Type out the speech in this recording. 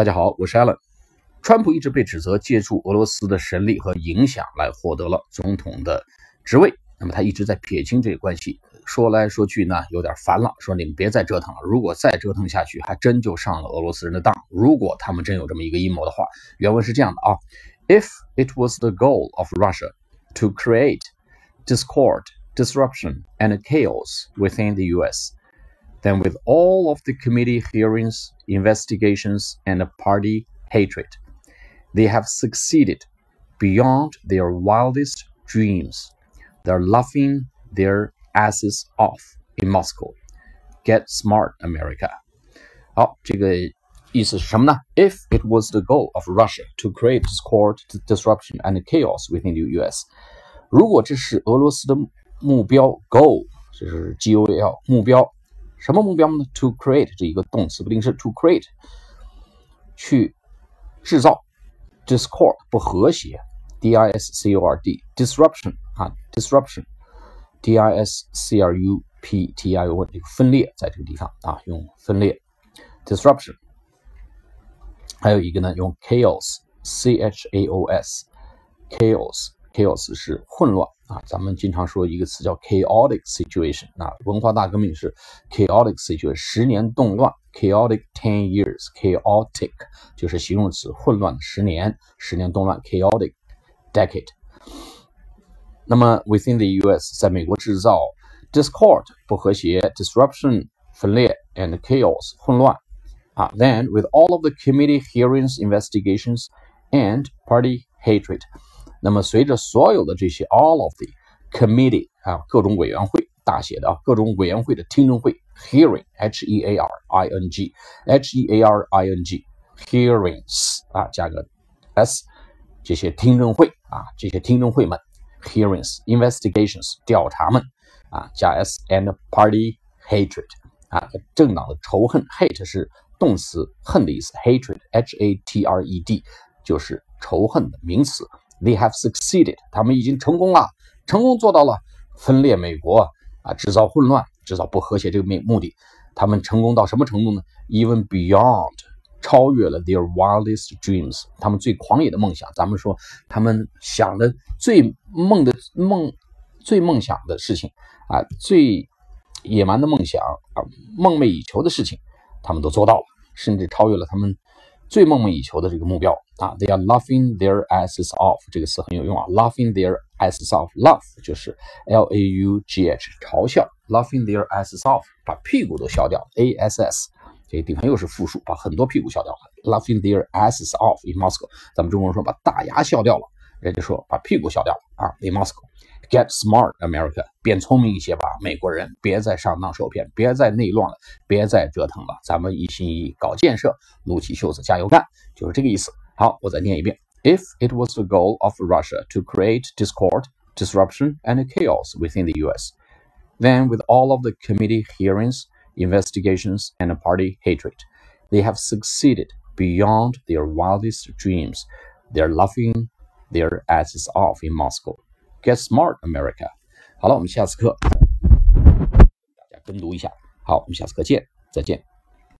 大家好，我是 Allen。川普一直被指责借助俄罗斯的神力和影响来获得了总统的职位。那么他一直在撇清这个关系，说来说去呢，有点烦了，说你们别再折腾了。如果再折腾下去，还真就上了俄罗斯人的当。如果他们真有这么一个阴谋的话，原文是这样的啊：If it was the goal of Russia to create discord, disruption, and chaos within the U.S. Then, with all of the committee hearings, investigations, and party hatred, they have succeeded beyond their wildest dreams. They're laughing their asses off in Moscow. Get smart, America. 好，这个意思是什么呢？If it was the goal of Russia to create discord, disruption, and chaos within the U.S. 如果这是俄罗斯的目标 goal，就是 G O L 目标， 什么目标呢？To create 这一个动词不定式，to create 去制造 discord 不和谐，d i s c o r d disruption 啊 disruption，d i s c r u p t i o n 这个分裂在这个地方啊用分裂 disruption，还有一个呢用 chaos c h a o s chaos chaos 是混乱。啊，咱们经常说一个词叫 chaotic situation。那文化大革命是 chaotic situation，十年动乱，chaotic ten years，chaotic 就是形容词，混乱的十年，十年动乱，chaotic decade。那么 within the U.S. 在美国制造 discord 不和谐，disruption 分裂，and chaos 混乱。啊，then with all of the committee hearings, investigations, and party hatred。 那么随着所有的这些 all of the committee 啊各种委员会大写的啊各种委员会的听证会 hearing h e a r i n g h e a r i n g hearings 啊加个 s 这些听证会啊这些听证会们 hearings investigations 调查们啊加 s and party hatred 啊政党的仇恨 hate 是动词恨的意思 hatred h a t r e d 就是仇恨的名词。They have succeeded，他们已经成功了，成功做到了分裂美国啊，制造混乱，制造不和谐这个目目的。他们成功到什么程度呢？Even beyond，超越了 their wildest dreams，他们最狂野的梦想。咱们说他们想的最梦的梦，最梦想的事情啊，最野蛮的梦想啊，梦寐以求的事情，他们都做到了，甚至超越了他们。最梦寐以求的这个目标啊，They are laughing their asses off，这个词很有用啊，laughing their asses off，laugh 就是 L A U G H，嘲笑，laughing their asses off，把屁股都笑掉，A S S，这个地方又是复数，把很多屁股笑掉了，laughing their asses off in Moscow，咱们中国人说把大牙笑掉了，人家说把屁股笑掉了啊，in Moscow。Get smart, America，变聪明一些吧，美国人，别再上当受骗，别再内乱了，别再折腾了，咱们一心一意搞建设，撸起袖子加油干，就是这个意思。好，我再念一遍：If it was the goal of Russia to create discord, disruption, and chaos within the U.S., then with all of the committee hearings, investigations, and party hatred, they have succeeded beyond their wildest dreams. They're laughing their asses off in Moscow. Get smart, America！好了，我们下次课大家跟读一下。好，我们下次课见，再见。